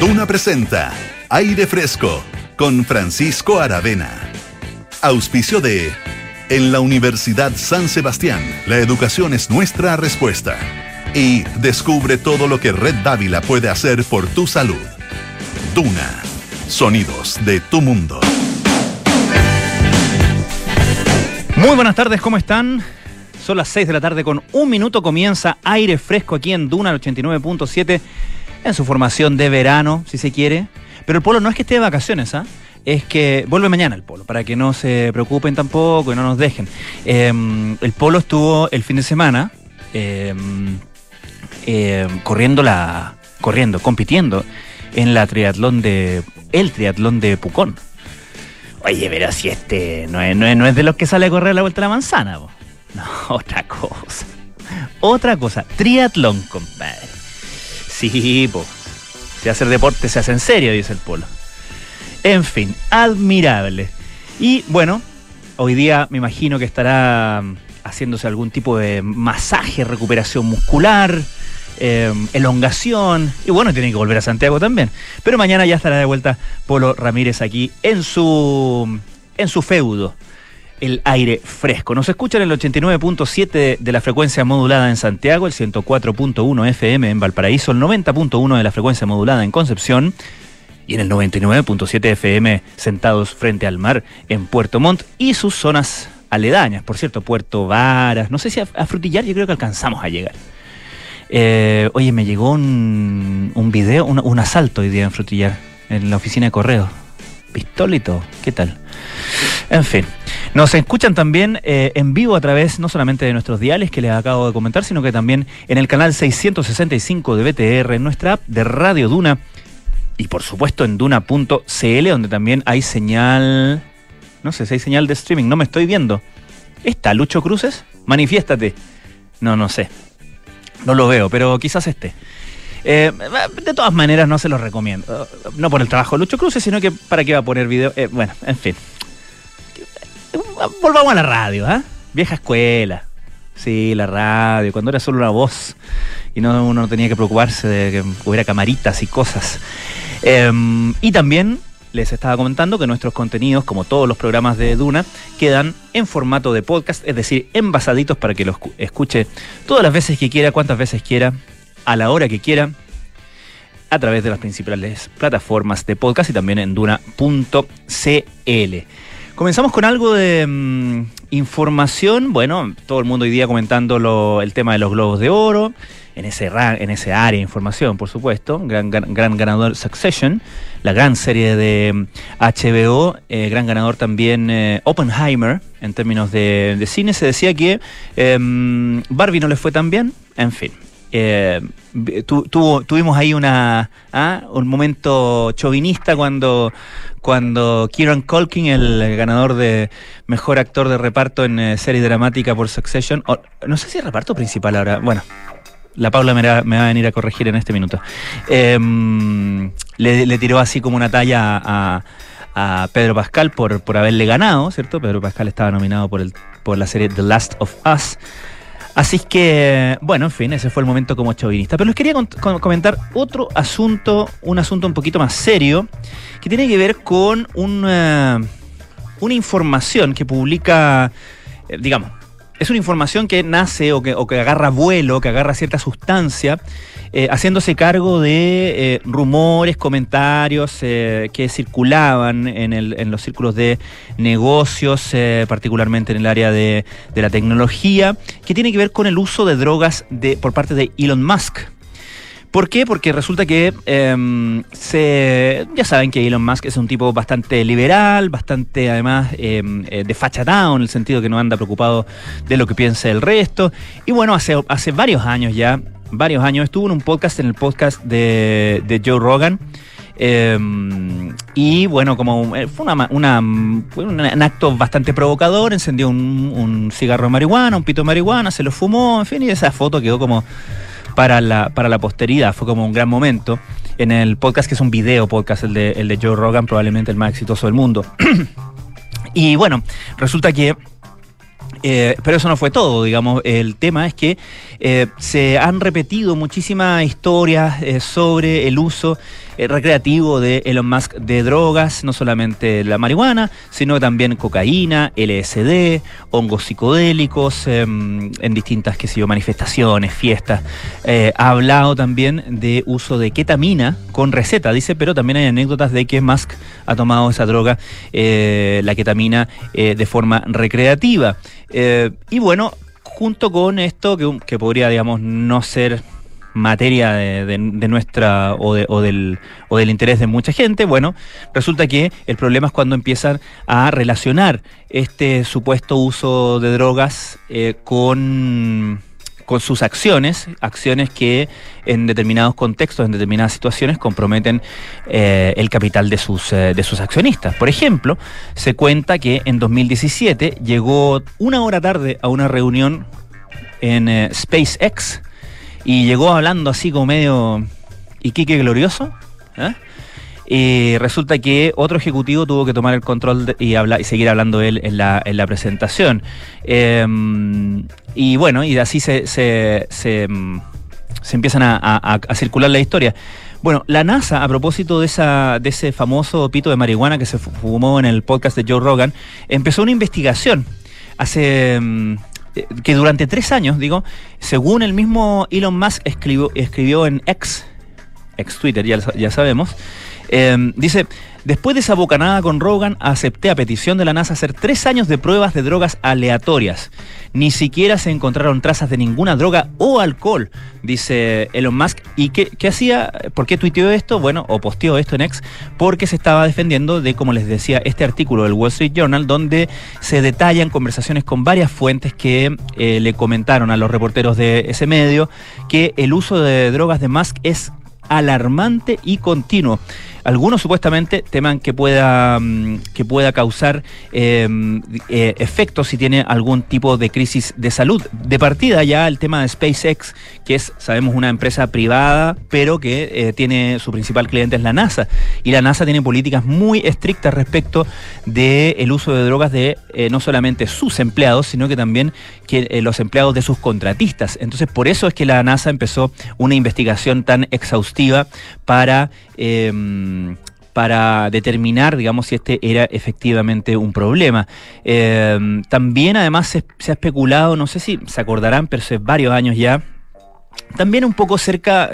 Duna presenta Aire Fresco con Francisco Aravena. Auspicio de En la Universidad San Sebastián, la educación es nuestra respuesta. Y descubre todo lo que Red Dávila puede hacer por tu salud. Duna, sonidos de tu mundo. Muy buenas tardes, ¿cómo están? Son las 6 de la tarde con un minuto comienza aire fresco aquí en Duna 89.7 en su formación de verano, si se quiere. Pero el polo no es que esté de vacaciones, ¿ah? Es que vuelve mañana el polo, para que no se preocupen tampoco y no nos dejen. Em, el polo estuvo el fin de semana em, em, corriendo la. corriendo, compitiendo en la triatlón de. el triatlón de Pucón. Oye, pero si este no es, no es, de los que sale a correr la vuelta a la manzana, No, otra cosa. Otra cosa. Triatlón, compadre. Sí, po. Si hacer deporte se hace en serio, dice el polo. En fin, admirable. Y bueno, hoy día me imagino que estará mm, haciéndose algún tipo de masaje, recuperación muscular, em, elongación. Y bueno, tiene que volver a Santiago también. Pero mañana ya estará de vuelta Polo Ramírez aquí en su, en su feudo el aire fresco. Nos escuchan el 89.7 de la frecuencia modulada en Santiago, el 104.1 FM en Valparaíso, el 90.1 de la frecuencia modulada en Concepción y en el 99.7 FM sentados frente al mar en Puerto Montt y sus zonas aledañas. Por cierto, Puerto Varas, no sé si a, Frutillar yo creo que alcanzamos a llegar. Eh, oye, me llegó un, un video, un, un asalto hoy día en Frutillar, en la oficina de correo. Pistolito, ¿qué tal? En fin, nos escuchan también eh, en vivo a través no solamente de nuestros diales que les acabo de comentar, sino que también en el canal 665 de BTR, en nuestra app de Radio Duna y por supuesto en duna.cl, donde también hay señal, no sé si hay señal de streaming, no me estoy viendo. ¿Está Lucho Cruces? Manifiéstate. No, no sé. No lo veo, pero quizás esté. Eh, de todas maneras, no se los recomiendo. No por el trabajo de Lucho Cruces, sino que para qué va a poner video. Eh, bueno, en fin volvamos a la radio, ¿ah? Vieja escuela. Sí, la radio, cuando era solo una voz y no, uno no tenía que preocuparse de que hubiera camaritas y cosas. Em, y también les estaba comentando que nuestros contenidos, como todos los programas de Duna, quedan en formato de podcast, es decir, envasaditos para que los escuche todas las veces que quiera, cuantas veces quiera, a la hora que quiera, a través de las principales plataformas de podcast y también en duna.cl. Comenzamos con algo de mm, información. Bueno, todo el mundo hoy día comentando el tema de los globos de oro. En ese, en ese área de información, por supuesto. Gran, gran, ganador Succession, la gran serie de HBO. Mm, eh, gran ganador también eh, Oppenheimer, en términos de, cine. Se decía que em, Barbie no le fue tan bien. En fin, eh, tuvimos ahí ¿ah? un momento chauvinista cuando cuando Kieran Culkin, el ganador de mejor actor de reparto en eh, serie dramática por Succession, no sé si es reparto principal ahora, bueno, la Paula me, va, a venir a corregir en este minuto, em, le, tiró así como una talla a, Pedro Pascal por, por haberle ganado, ¿cierto? Pedro Pascal estaba nominado por, el, por la serie The Last of Us. Así que, bueno, en fin, ese fue el momento como chauvinista. Pero les quería comentar otro asunto, un asunto un poquito más serio, que tiene que ver con una, una información que publica, eh, digamos, es una información que nace o que, agarra vuelo, que agarra cierta sustancia, eh, haciéndose cargo de eh, rumores, comentarios que circulaban en, los círculos de negocios, particularmente en el área de, la tecnología, que tiene que ver con el uso de drogas por parte de Elon Musk. ¿Por qué? Porque resulta que em, se, ya saben que Elon Musk es un tipo bastante liberal, bastante además eh, de fachatado en el sentido que no anda preocupado de lo que piensa el resto. Y bueno, hace, hace varios años ya, varios años, estuvo en un podcast, en el podcast de, Joe Rogan. Em, y bueno, como eh, fue, una, un acto bastante provocador, encendió un, cigarro de marihuana, un pito de marihuana, se lo fumó, en fin, y esa foto quedó como para la, para la posteridad. Fue como un gran momento. En el podcast, que es un video podcast, el de, el de Joe Rogan, probablemente el más exitoso del mundo. y bueno, resulta que eh, pero eso no fue todo, digamos. El tema es que eh, se han repetido muchísimas historias eh, sobre el uso eh, recreativo de Elon Musk de drogas, no solamente la marihuana, sino también cocaína, LSD, hongos psicodélicos, em, en distintas, qué sé yo, manifestaciones, fiestas. Eh, ha hablado también de uso de ketamina con receta, dice, pero también hay anécdotas de que Musk ha tomado esa droga, eh, la ketamina, de forma recreativa. y bueno, junto con esto, que, que podría, digamos, no ser materia de, nuestra o, del, o del interés de mucha gente, bueno, resulta que el problema es cuando empiezan a relacionar este supuesto uso de drogas eh, con con sus acciones, acciones que en determinados contextos, en determinadas situaciones, comprometen eh, el capital de sus, eh, de sus accionistas. Por ejemplo, se cuenta que en 2017 llegó una hora tarde a una reunión en SpaceX, y llegó hablando así como medio Iquique glorioso. ¿eh? Y resulta que otro ejecutivo tuvo que tomar el control y, hablar, y seguir hablando él en la, en la presentación. Em, y bueno, y así se, se, se, em, empiezan a, circular la historia. Bueno, la NASA, a propósito de, esa, de ese famoso pito de marihuana que se fumó en el podcast de Joe Rogan, empezó una investigación hace em, que durante tres años, digo, según el mismo Elon Musk escribió, escribió en X, ex Twitter, ya, ya sabemos, eh, dice, Después de esa bocanada con Rogan, acepté a petición de la NASA hacer tres años de pruebas de drogas aleatorias. Ni siquiera se encontraron trazas de ninguna droga o alcohol, dice Elon Musk. ¿Y qué, hacía? ¿Por qué tuiteó esto? Bueno, o posteó esto en X, porque se estaba defendiendo de, como les decía, este artículo del Wall Street Journal, donde se detallan conversaciones con varias fuentes que eh, le comentaron a los reporteros de ese medio que el uso de drogas de Musk es alarmante y continuo. Algunos supuestamente teman que pueda, mm, que pueda causar em, eh, efectos si tiene algún tipo de crisis de salud. De partida ya el tema de SpaceX, que es, sabemos, una empresa privada, pero que eh, tiene su principal cliente es la NASA. Y la NASA tiene políticas muy estrictas respecto del el uso de drogas de eh, no solamente sus empleados, sino que también que, los empleados de sus contratistas. Entonces, por eso es que la NASA empezó una investigación tan exhaustiva para Em, para determinar, digamos, si este era efectivamente un problema. Em, también, además, se, ha especulado, no sé si se acordarán, pero hace varios años ya, también un poco cerca,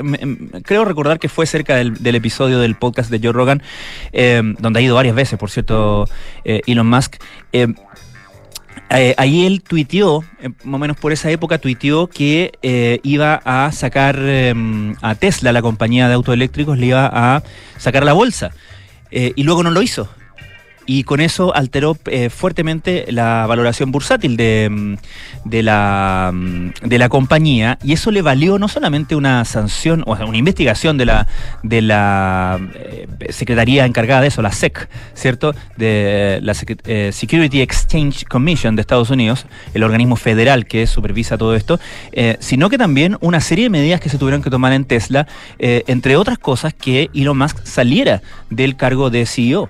creo recordar que fue cerca del, episodio del podcast de Joe Rogan, em, donde ha ido varias veces, por cierto, eh, Elon Musk. Ahí él tuiteó, eh, más o menos por esa época, tuiteó que eh, iba a sacar em, a Tesla, la compañía de autoeléctricos, le iba a sacar la bolsa. y luego no lo hizo y con eso alteró eh, fuertemente la valoración bursátil de, mm, de, la, mm, de la compañía y eso le valió no solamente una sanción o una investigación de la, de la eh, Secretaría encargada de eso, la SEC, ¿cierto? De la eh, Security Exchange Commission de Estados Unidos, el organismo federal que supervisa todo esto, sino que también una serie de medidas que se tuvieron que tomar en Tesla, entre otras cosas que Elon Musk saliera del cargo de CEO.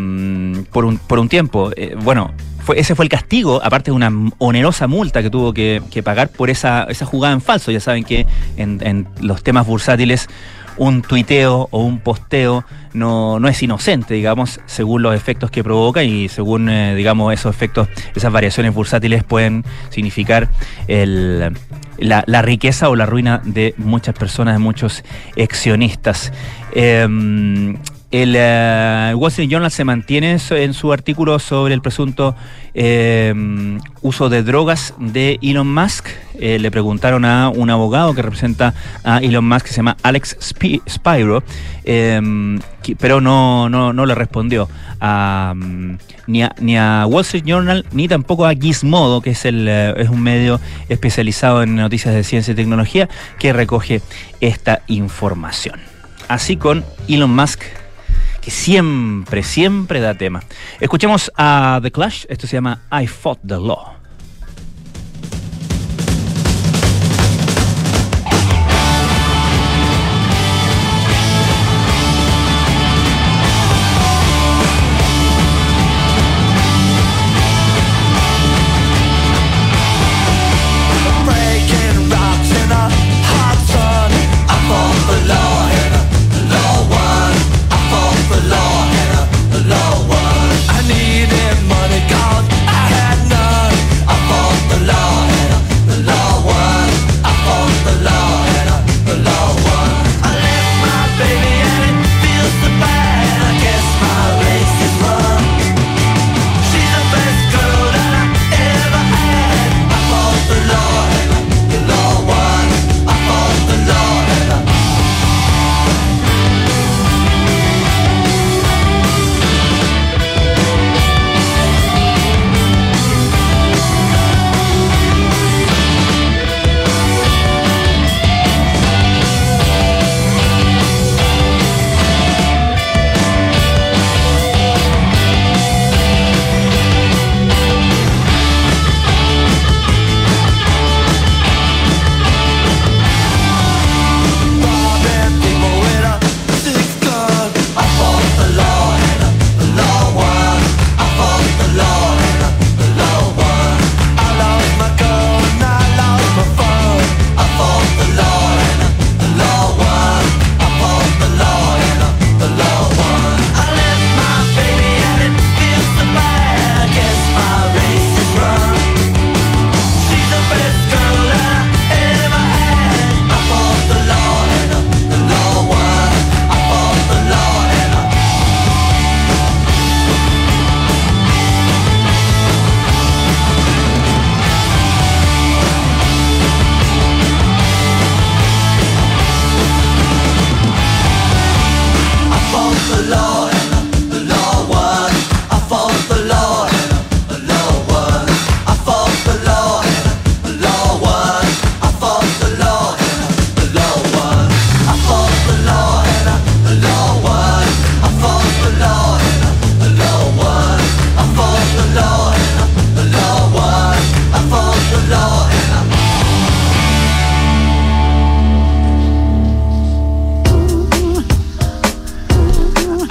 Em, por, un, por un tiempo. Eh, bueno, ese fue el castigo, aparte de una onerosa multa que tuvo que, pagar por esa, esa, jugada en falso. Ya saben que en, los temas bursátiles un tuiteo o un posteo no, no, es inocente, digamos, según los efectos que provoca y según, eh, digamos, esos efectos, esas variaciones bursátiles pueden significar la, riqueza o la ruina de muchas personas, de muchos accionistas. Em, el uh, Wall Street Journal se mantiene en su artículo sobre el presunto eh, uso de drogas de Elon Musk. Eh, le preguntaron a un abogado que representa a Elon Musk, que se llama Alex Spiro, pero no, no, no, le respondió a, ni, a, ni, a, Wall Street Journal ni tampoco a Gizmodo, que es, el, es un medio especializado en noticias de ciencia y tecnología que recoge esta información. Así con Elon Musk que siempre, siempre da tema. Escuchemos a The Clash, esto se llama I Fought the Law.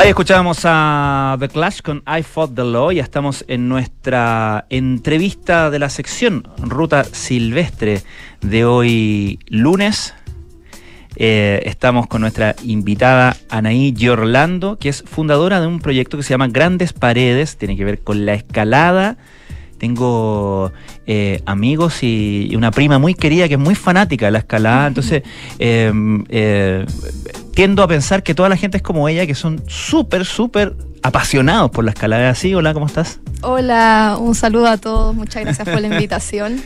Ahí escuchábamos a The Clash con I Fought the Law. Ya estamos en nuestra entrevista de la sección Ruta Silvestre de hoy lunes. Eh, estamos con nuestra invitada Anaí Giorlando, que es fundadora de un proyecto que se llama Grandes Paredes, tiene que ver con la escalada tengo eh, amigos y, una prima muy querida que es muy fanática de la escalada, entonces em, eh, tiendo a pensar que toda la gente es como ella, que son súper, súper apasionados por la escalada. ¿Así? Hola, ¿cómo estás? Hola, un saludo a todos, muchas gracias por la invitación.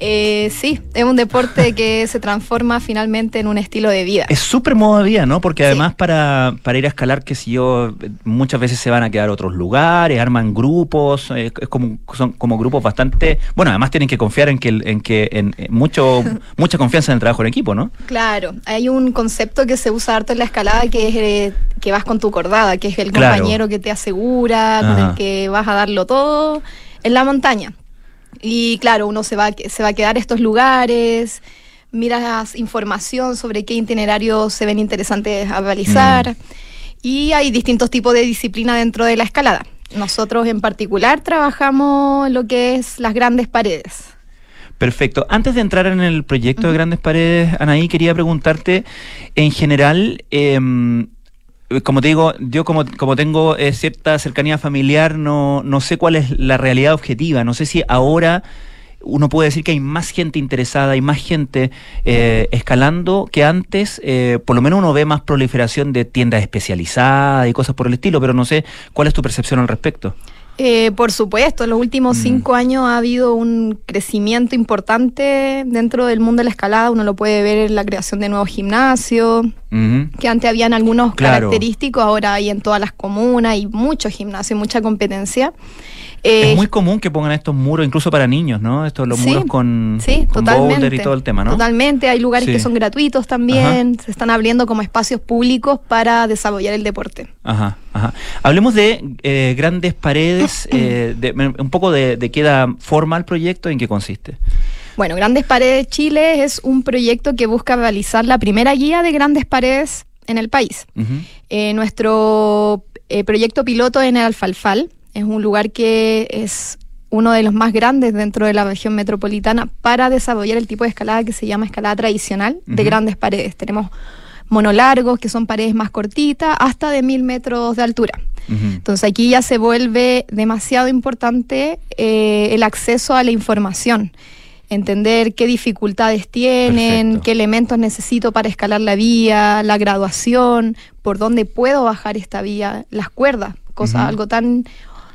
Eh, sí, es un deporte que se transforma finalmente en un estilo de vida. Es súper modo de vida, ¿no? Porque además para, para, ir a escalar, que si yo, muchas veces se van a quedar otros lugares, arman grupos, es, como, son como grupos bastante, bueno, además tienen que confiar en que, en que en, mucho, mucha confianza en el trabajo en equipo, ¿no? Claro, hay un concepto que se usa harto en la escalada que es eh, que vas con tu cordada, que es el compañero que te asegura, con el que vas a darlo todo en la montaña. Y claro, uno se va, se va a quedar a estos lugares, miras información sobre qué itinerarios se ven interesantes a realizar. Mm. Y hay distintos tipos de disciplina dentro de la escalada. Nosotros en particular trabajamos lo que es las grandes paredes. Perfecto. Antes de entrar en el proyecto de Grandes Paredes, Anaí, quería preguntarte, en general, eh, como te digo, yo como, como tengo eh, cierta cercanía familiar, no, no sé cuál es la realidad objetiva. No sé si ahora uno puede decir que hay más gente interesada, hay más gente eh, escalando que antes. por lo menos uno ve más proliferación de tiendas especializadas y cosas por el estilo, pero no sé cuál es tu percepción al respecto. Eh, por supuesto, en los últimos mm. cinco años ha habido un crecimiento importante dentro del mundo de la escalada. Uno lo puede ver en la creación de nuevos gimnasios, que antes habían algunos característicos, ahora hay en todas las comunas y muchos gimnasios, mucha competencia. Es eh, muy común que pongan estos muros, incluso para niños, ¿no? Estos los muros con, sí, y todo el tema, ¿no? Totalmente, hay lugares que son gratuitos también, se están abriendo como espacios públicos para desarrollar el deporte. Ajá, ajá. Hablemos de eh, grandes paredes, eh, un poco de, de qué da forma el proyecto, en qué consiste. Bueno, Grandes Paredes Chile es un proyecto que busca realizar la primera guía de grandes paredes en el país. Eh, nuestro eh, proyecto piloto en el Alfalfal es un lugar que es uno de los más grandes dentro de la región metropolitana para desarrollar el tipo de escalada que se llama escalada tradicional de grandes paredes. Tenemos monolargos, que son paredes más cortitas, hasta de mil metros de altura. Entonces aquí ya se vuelve demasiado importante eh, el acceso a la información. Entender qué dificultades tienen, qué elementos necesito para escalar la vía, la graduación, por dónde puedo bajar esta vía, las cuerdas, cosa, algo tan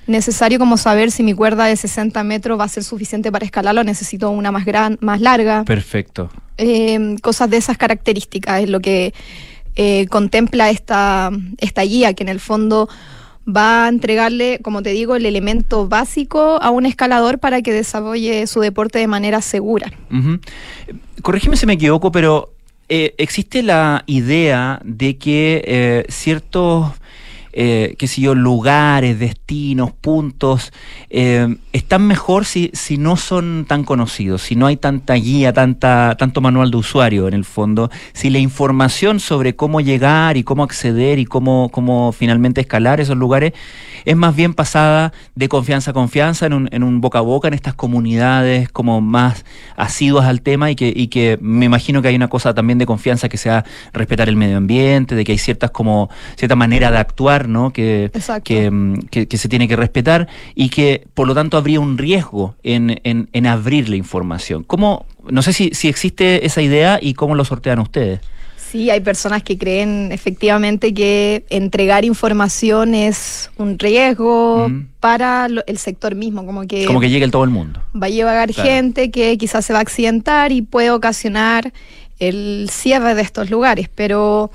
necesario como saber si mi cuerda de 60 metros va a ser suficiente para escalarlo, necesito una más gran, más larga. Perfecto. Em, cosas de esas características es lo que eh, contempla esta, esta guía, que en el fondo va a entregarle, como te digo, el elemento básico a un escalador para que desarrolle su deporte de manera segura. Corrígeme si me equivoco, pero eh, existe la idea de que eh, ciertos eh, qué sé yo, lugares, destinos, puntos, eh, están mejor si, si no son tan conocidos, si no hay tanta guía, tanta, tanto manual de usuario en el fondo, si la información sobre cómo llegar y cómo acceder y cómo, cómo finalmente escalar esos lugares es más bien pasada de confianza a confianza en un, en un boca a boca en estas comunidades como más asiduas al tema y que, y que me imagino que hay una cosa también de confianza que sea respetar el medio ambiente, de que hay ciertas como cierta manera de actuar ¿no? Que, mm, que, que, se tiene que respetar y que por lo tanto habría un riesgo en, en, en abrir la información. ¿Cómo, no sé si, si existe esa idea y cómo lo sortean ustedes? Sí, hay personas que creen efectivamente que entregar información es un riesgo para el sector mismo, como que... Como que llegue el todo el mundo. Va a llegar gente que quizás se va a accidentar y puede ocasionar el cierre de estos lugares, pero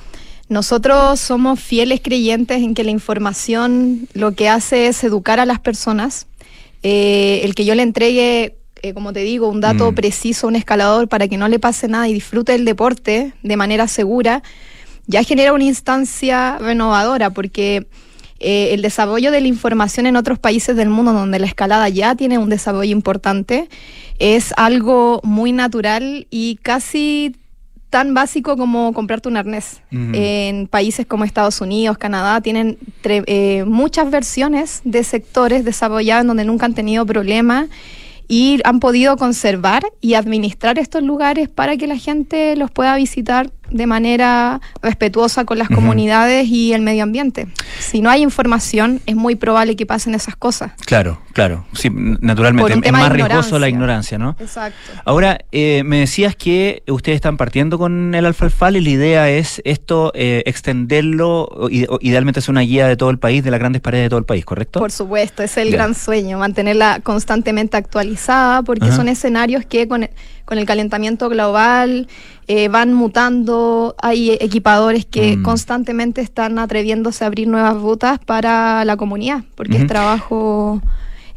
nosotros somos fieles creyentes en que la información lo que hace es educar a las personas. Eh, el que yo le entregue, eh, como te digo, un dato mm. preciso a un escalador para que no le pase nada y disfrute el deporte de manera segura, ya genera una instancia renovadora porque eh, el desarrollo de la información en otros países del mundo donde la escalada ya tiene un desarrollo importante es algo muy natural y casi tan básico como comprarte un arnés. En países como Estados Unidos, Canadá, tienen eh, muchas versiones de sectores desarrollados en donde nunca han tenido problemas y han podido conservar y administrar estos lugares para que la gente los pueda visitar de manera respetuosa con las comunidades y el medio ambiente. Si no hay información, es muy probable que pasen esas cosas. Claro, claro. Sí, naturalmente. Es más riesgoso la ignorancia, ¿no? Exacto. Ahora, eh, me decías que ustedes están partiendo con el alfalfal y la idea es esto, eh, extenderlo, idealmente es una guía de todo el país, de las grandes paredes de todo el país, ¿correcto? Por supuesto, es el gran sueño, mantenerla constantemente actualizada, porque son escenarios que con con el calentamiento global, eh, van mutando, hay equipadores que mm. constantemente están atreviéndose a abrir nuevas rutas para la comunidad, porque es trabajo...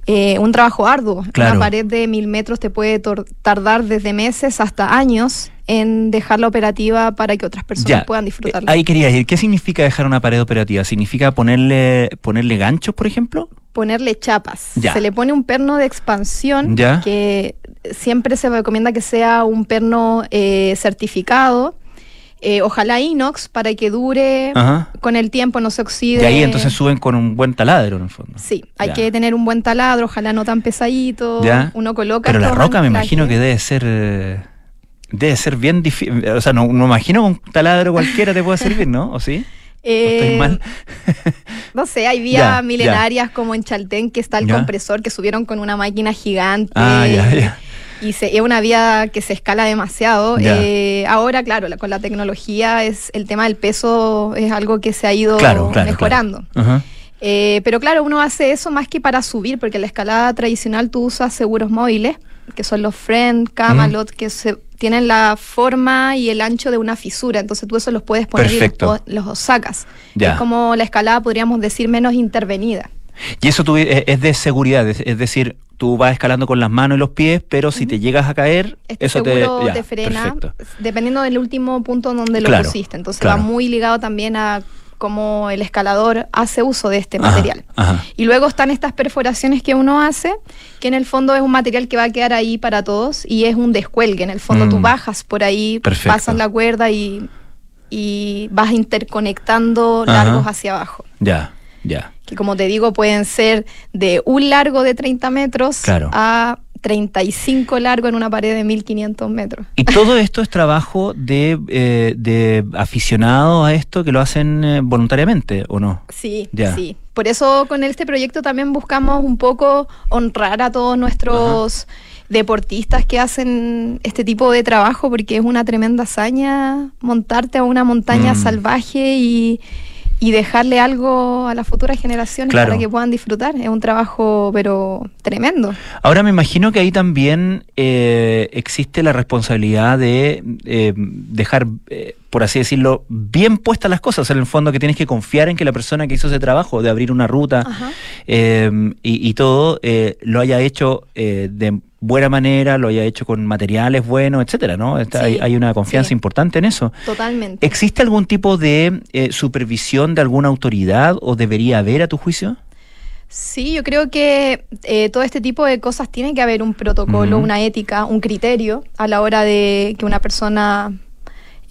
Eh, un trabajo arduo. Una pared de mil metros te puede tardar desde meses hasta años en dejarla operativa para que otras personas puedan disfrutarla. Eh, ahí quería decir, ¿qué significa dejar una pared operativa? ¿Significa ponerle, ponerle ganchos, por ejemplo? Ponerle chapas. Se le pone un perno de expansión que siempre se recomienda que sea un perno eh, certificado. Eh, ojalá inox para que dure con el tiempo, no se oxide. Y ahí entonces suben con un buen taladro en el fondo. Sí, hay que tener un buen taladro, ojalá no tan pesadito. Uno coloca. Pero la roca me imagino que debe ser. Eh, debe ser bien difícil. O sea, no, me imagino un taladro cualquiera te puede servir, ¿no? ¿O sí? Eh, mal? no sé, hay vías milenarias como en Chaltén que está el compresor que subieron con una máquina gigante. Ah, ya, ya y es una vía que se escala demasiado. Eh, ahora, claro, con la tecnología es el tema del peso es algo que se ha ido mejorando. Eh, pero claro, uno hace eso más que para subir, porque la escalada tradicional tú usas seguros móviles, que son los Friend, Camelot, que se, tienen la forma y el ancho de una fisura, entonces tú eso los puedes poner y los, sacas. Es como la escalada, podríamos decir, menos intervenida. Y eso eh, es de seguridad, es decir, tú vas escalando con las manos y los pies, pero si te llegas a caer, este eso te, frena, dependiendo del último punto donde lo pusiste. Entonces va muy ligado también a cómo el escalador hace uso de este material. Y luego están estas perforaciones que uno hace, que en el fondo es un material que va a quedar ahí para todos y es un descuelgue. En el fondo tú mm. bajas por ahí, pasas la cuerda y, y vas interconectando largos hacia abajo. Ya, ya que como te digo pueden ser de un largo de 30 metros a 35 largo en una pared de 1500 metros. ¿Y todo esto es trabajo de, eh, de aficionados a esto que lo hacen eh, voluntariamente o no? Sí, sí. Por eso con este proyecto también buscamos un poco honrar a todos nuestros... deportistas que hacen este tipo de trabajo porque es una tremenda hazaña montarte a una montaña mm. salvaje y, y dejarle algo a las futuras generaciones para que puedan disfrutar. Es un trabajo, pero tremendo. Ahora me imagino que ahí también eh, existe la responsabilidad de eh, dejar, eh, por así decirlo, bien puestas las cosas. en el fondo que tienes que confiar en que la persona que hizo ese trabajo de abrir una ruta y, y, todo lo haya hecho de buena manera, lo haya hecho con materiales buenos, etcétera, ¿no? hay, una confianza importante en eso. Totalmente. ¿Existe algún tipo de eh, supervisión de alguna autoridad o debería haber a tu juicio? Sí, yo creo que eh, todo este tipo de cosas tiene que haber un protocolo, una ética, un criterio a la hora de que una persona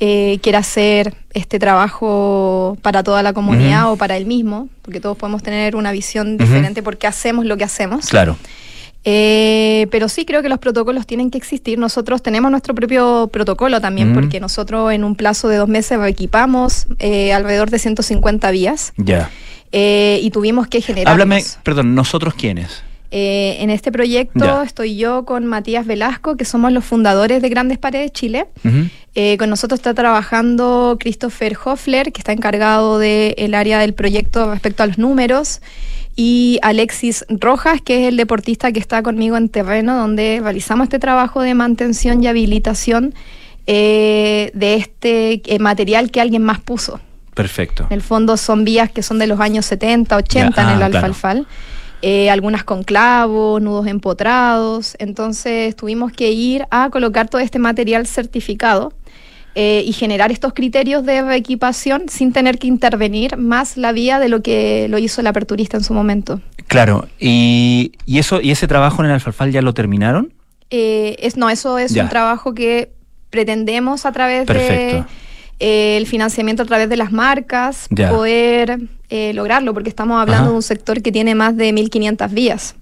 eh, quiera hacer este trabajo para toda la comunidad o para él mismo, porque todos podemos tener una visión diferente porque hacemos lo que hacemos. Claro. Eh, pero sí creo que los protocolos tienen que existir. Nosotros tenemos nuestro propio protocolo también, porque nosotros en un plazo de dos meses equipamos eh, alrededor de 150 vías. Ya. Eh, y tuvimos que generar. Háblame, perdón, ¿nosotros quiénes? En este proyecto estoy yo con Matías Velasco, que somos los fundadores de Grandes Paredes Chile. con nosotros está trabajando Christopher Hoffler, que está encargado del área del proyecto respecto a los números y Alexis Rojas, que es el deportista que está conmigo en terreno, donde realizamos este trabajo de mantención y habilitación eh, de este eh, material que alguien más puso. Perfecto. En el fondo son vías que son de los años 70, 80 en el ah, alfalfal. Eh, algunas con clavos, nudos empotrados. Entonces tuvimos que ir a colocar todo este material certificado eh, y generar estos criterios de reequipación sin tener que intervenir más la vía de lo que lo hizo el aperturista en su momento. Claro, y, y eso y ese trabajo en el alfalfal ya lo terminaron? Eh, es, no, eso es un trabajo que pretendemos a través de eh, el financiamiento a través de las marcas poder eh, lograrlo, porque estamos hablando de un sector que tiene más de 1.500 vías.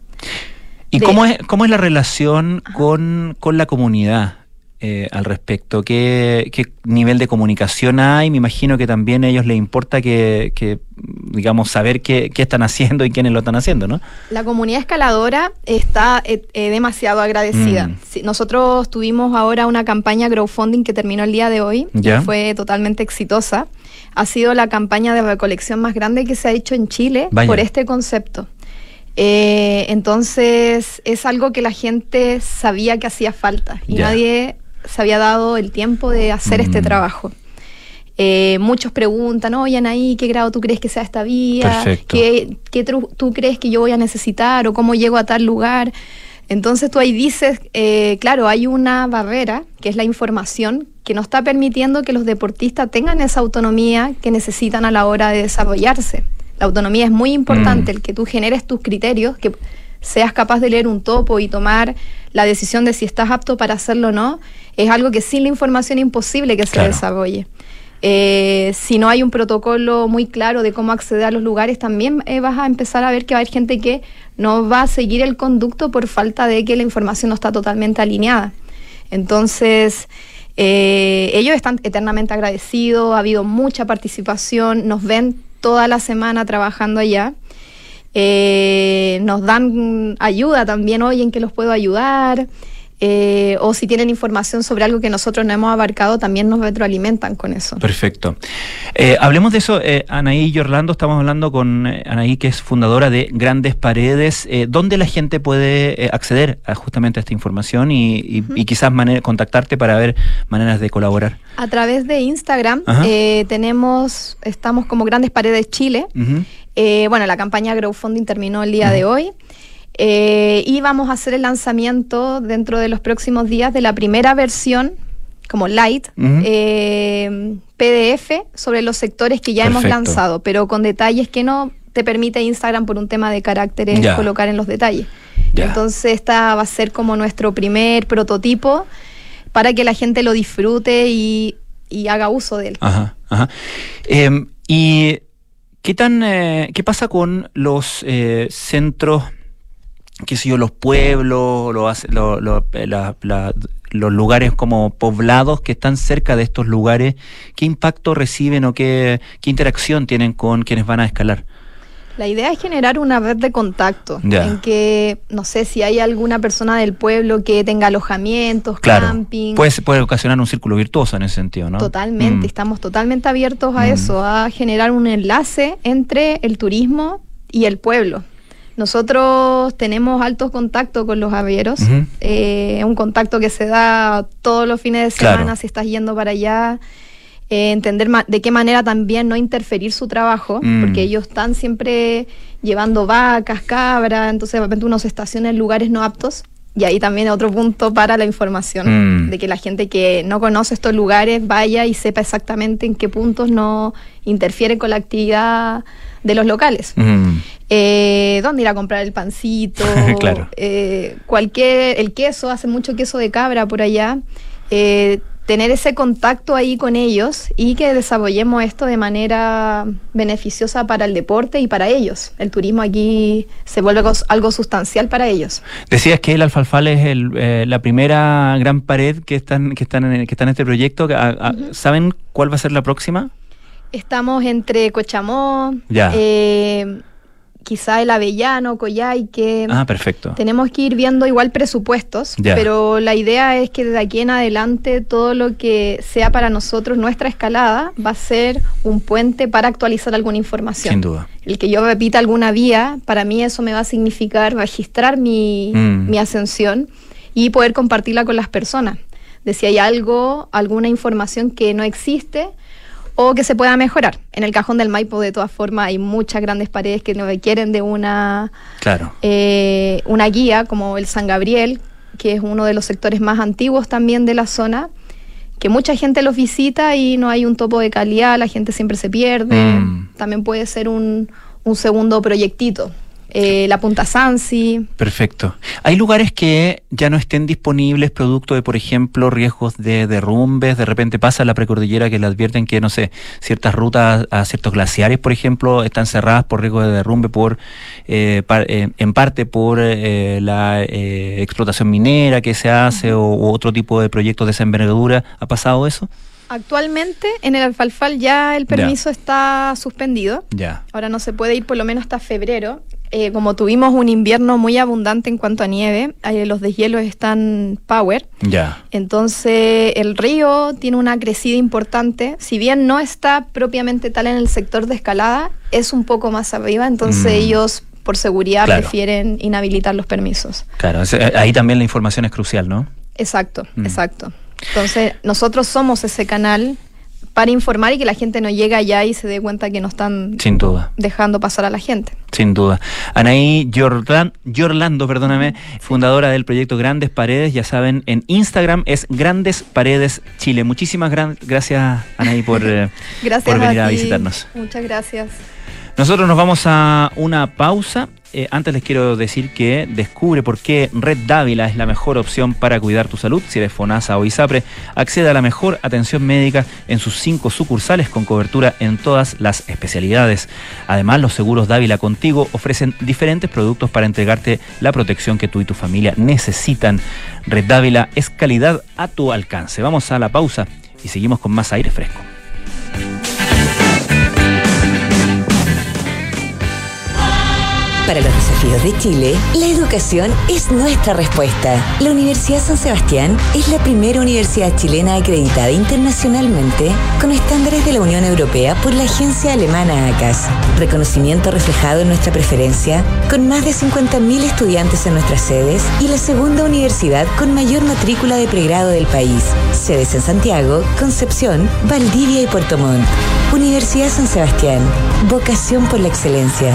¿Y cómo, es, cómo es la relación con, con la comunidad? Eh, al respecto? ¿Qué, nivel de comunicación hay? Me imagino que también a ellos les importa que, digamos, saber qué, están haciendo y quiénes lo están haciendo, ¿no? La comunidad escaladora está eh, eh, demasiado agradecida. Mm. nosotros tuvimos ahora una campaña crowdfunding que terminó el día de hoy, que fue totalmente exitosa. Ha sido la campaña de recolección más grande que se ha hecho en Chile por este concepto. entonces es algo que la gente sabía que hacía falta y nadie se había dado el tiempo de hacer este mm. trabajo. Eh, muchos preguntan, oye Anaí, ¿qué grado tú crees que sea esta vía? ¿Qué, tú crees que yo voy a necesitar? ¿O cómo llego a tal lugar? Entonces tú ahí dices, eh, claro, hay una barrera, que es la información, que no está permitiendo que los deportistas tengan esa autonomía que necesitan a la hora de desarrollarse. La autonomía es muy importante, mm. el que tú generes tus criterios, que seas capaz de leer un topo y tomar la decisión de si estás apto para hacerlo o no, es algo que sin la información es imposible que se desarrolle. Eh, si no hay un protocolo muy claro de cómo acceder a los lugares, también eh, vas a empezar a ver que va a haber gente que no va a seguir el conducto por falta de que la información no está totalmente alineada. Entonces, eh, ellos están eternamente agradecidos, ha habido mucha participación, nos ven toda la semana trabajando allá. Eh, nos dan ayuda también, hoy en que los puedo ayudar. Eh, o si tienen información sobre algo que nosotros no hemos abarcado, también nos retroalimentan con eso. Perfecto. Eh, hablemos de eso, Anaí y Orlando, estamos hablando con Anaí, que es fundadora de Grandes Paredes. ¿Dónde la gente puede acceder a justamente a esta información y, quizás contactarte para ver maneras de colaborar? A través de Instagram tenemos, estamos como Grandes Paredes Chile. Eh, bueno, la campaña crowdfunding terminó el día de hoy. Eh, y vamos a hacer el lanzamiento dentro de los próximos días de la primera versión, como light, eh, PDF, sobre los sectores que ya hemos lanzado, pero con detalles que no te permite Instagram por un tema de caracteres colocar en los detalles. Entonces esta va a ser como nuestro primer prototipo para que la gente lo disfrute y, haga uso de él. Ajá, ajá. Em, y ¿Qué, tan, eh, ¿Qué pasa con los centros, qué sé yo, los pueblos, los lugares como poblados que están cerca de estos lugares? ¿Qué impacto reciben o qué, qué interacción tienen con quienes van a escalar? La idea es generar una red de contacto en que, no sé, si hay alguna persona del pueblo que tenga alojamientos, camping. Puede, puede ocasionar un círculo virtuoso en ese sentido, ¿no? Totalmente, mm. estamos totalmente abiertos a mm. eso, a generar un enlace entre el turismo y el pueblo. Nosotros tenemos altos contactos con los avieros, eh, un contacto que se da todos los fines de semana si estás yendo para allá. Eh, entender de qué manera también no interferir su trabajo, mm. porque ellos están siempre llevando vacas, cabras, entonces de repente uno se estaciona en lugares no aptos. Y ahí también otro punto para la información, mm. de que la gente que no conoce estos lugares vaya y sepa exactamente en qué puntos no interfiere con la actividad de los locales. Mm. Eh, ¿Dónde ir a comprar el pancito? claro. Eh, cualquier, el queso, hace mucho queso de cabra por allá. Eh, tener ese contacto ahí con ellos y que desarrollemos esto de manera beneficiosa para el deporte y para ellos. El turismo aquí se vuelve algo sustancial para ellos. Decías que el alfalfal es eh, la primera gran pared que están, que están, en, que está en este proyecto. ¿Saben cuál va a ser la próxima? Estamos entre Cochamó, eh, quizá el Avellano, Coyhaique. Ah, perfecto. Tenemos que ir viendo igual presupuestos, pero la idea es que de aquí en adelante todo lo que sea para nosotros nuestra escalada va a ser un puente para actualizar alguna información. Sin duda. El que yo repita alguna vía, para mí eso me va a significar registrar mi, mm. mi ascensión y poder compartirla con las personas. De si hay algo, alguna información que no existe, o que se pueda mejorar. En el cajón del Maipo, de todas formas, hay muchas grandes paredes que no requieren de una, claro. Eh, una guía, como el San Gabriel, que es uno de los sectores más antiguos también de la zona, que mucha gente los visita y no hay un topo de calidad, la gente siempre se pierde. Mm. También puede ser un, un segundo proyectito. Eh, la Punta Sansi. Perfecto. ¿Hay lugares que ya no estén disponibles producto de, por ejemplo, riesgos de derrumbes? De repente pasa la precordillera que le advierten que, no sé, ciertas rutas a ciertos glaciares, por ejemplo, están cerradas por riesgo de derrumbe, por eh, eh, en parte por la explotación minera que se hace o otro tipo de proyectos de esa envergadura. ¿Ha pasado eso? Actualmente en el alfalfal ya el permiso está suspendido. Ya. Ahora no se puede ir por lo menos hasta febrero. Eh, como tuvimos un invierno muy abundante en cuanto a nieve, eh, los deshielos están power. Ya. Entonces el río tiene una crecida importante. Si bien no está propiamente tal en el sector de escalada, es un poco más arriba. Entonces mm. ellos por seguridad prefieren inhabilitar los permisos. Claro, ahí también la información es crucial, ¿no? Exacto, mm. exacto. Entonces, nosotros somos ese canal para informar y que la gente no llegue allá y se dé cuenta que no están Sin duda. dejando pasar a la gente. Sin duda. Anaí Yorlando, perdóname, fundadora del proyecto Grandes Paredes, ya saben, en Instagram es Grandes Paredes Chile. Muchísimas gracias, Anaí, por, eh, por venir a visitarnos. Muchas gracias. Nosotros nos vamos a una pausa eh, antes les quiero decir que descubre por qué Red Dávila es la mejor opción para cuidar tu salud. Si eres FONASA o ISAPRE, accede a la mejor atención médica en sus cinco sucursales con cobertura en todas las especialidades. Además, los seguros Dávila Contigo ofrecen diferentes productos para entregarte la protección que tú y tu familia necesitan. Red Dávila es calidad a tu alcance. Vamos a la pausa y seguimos con más aire fresco. Para los desafíos de Chile, la educación es nuestra respuesta. La Universidad San Sebastián es la primera universidad chilena acreditada internacionalmente con estándares de la Unión Europea por la agencia alemana ACAS. Reconocimiento reflejado en nuestra preferencia, con más de 50.000 estudiantes en nuestras sedes y la segunda universidad con mayor matrícula de pregrado del país. Sedes en Santiago, Concepción, Valdivia y Puerto Montt. Universidad San Sebastián. Vocación por la excelencia.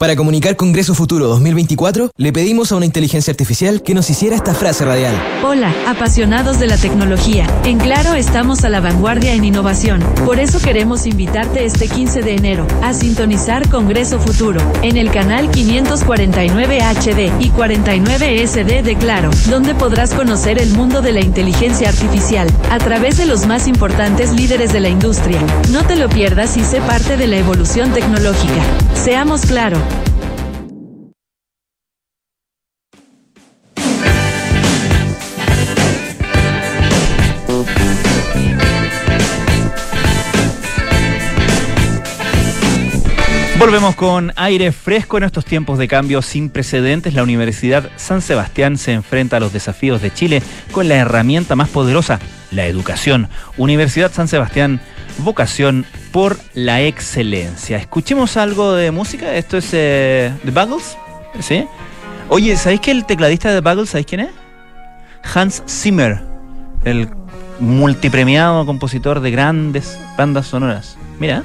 Para comunicar Congreso Futuro 2024, le pedimos a una inteligencia artificial que nos hiciera esta frase radial. Hola, apasionados de la tecnología. En Claro estamos a la vanguardia en innovación. Por eso queremos invitarte este 15 de enero a sintonizar Congreso Futuro en el canal 549 HD y 49 SD de Claro, donde podrás conocer el mundo de la inteligencia artificial a través de los más importantes líderes de la industria. No te lo pierdas y sé parte de la evolución tecnológica. Seamos claro. Volvemos con aire fresco en estos tiempos de cambio sin precedentes. La Universidad San Sebastián se enfrenta a los desafíos de Chile con la herramienta más poderosa, la educación. Universidad San Sebastián, vocación por la excelencia. Escuchemos algo de música. Esto es eh, The Buggles. ¿Sí? Oye, ¿sabéis que el tecladista de The Buggles, ¿sabéis quién es? Hans Zimmer, el multipremiado compositor de grandes bandas sonoras. Mira.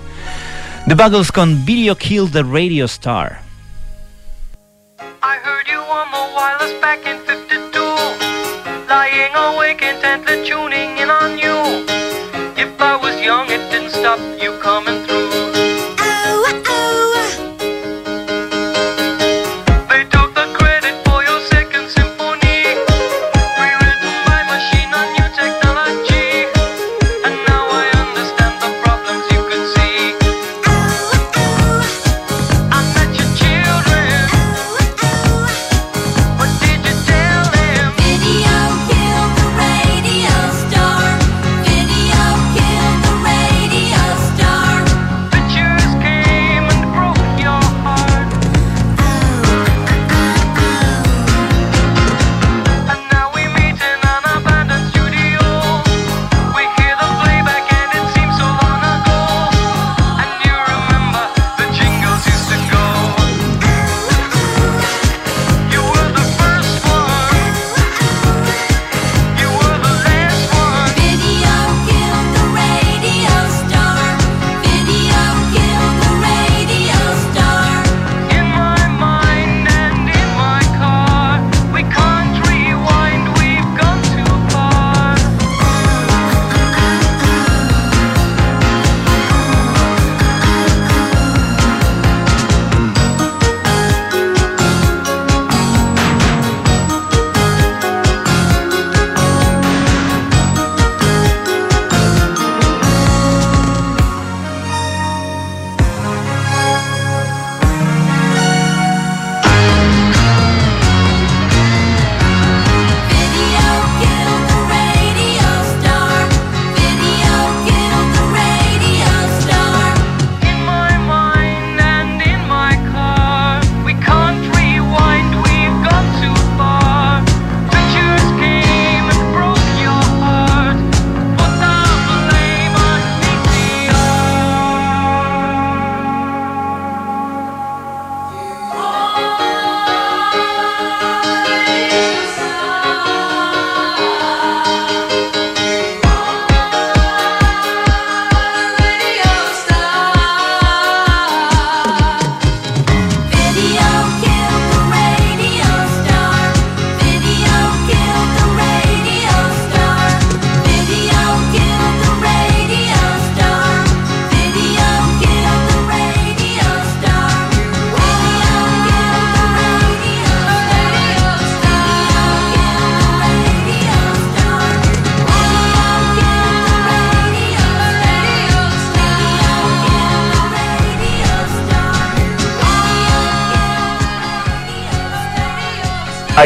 The Buggles con Video Kill the Radio Star. I heard you on the wireless back in 52, lying awake intently tuning in on you. If I was young, it didn't stop you coming through.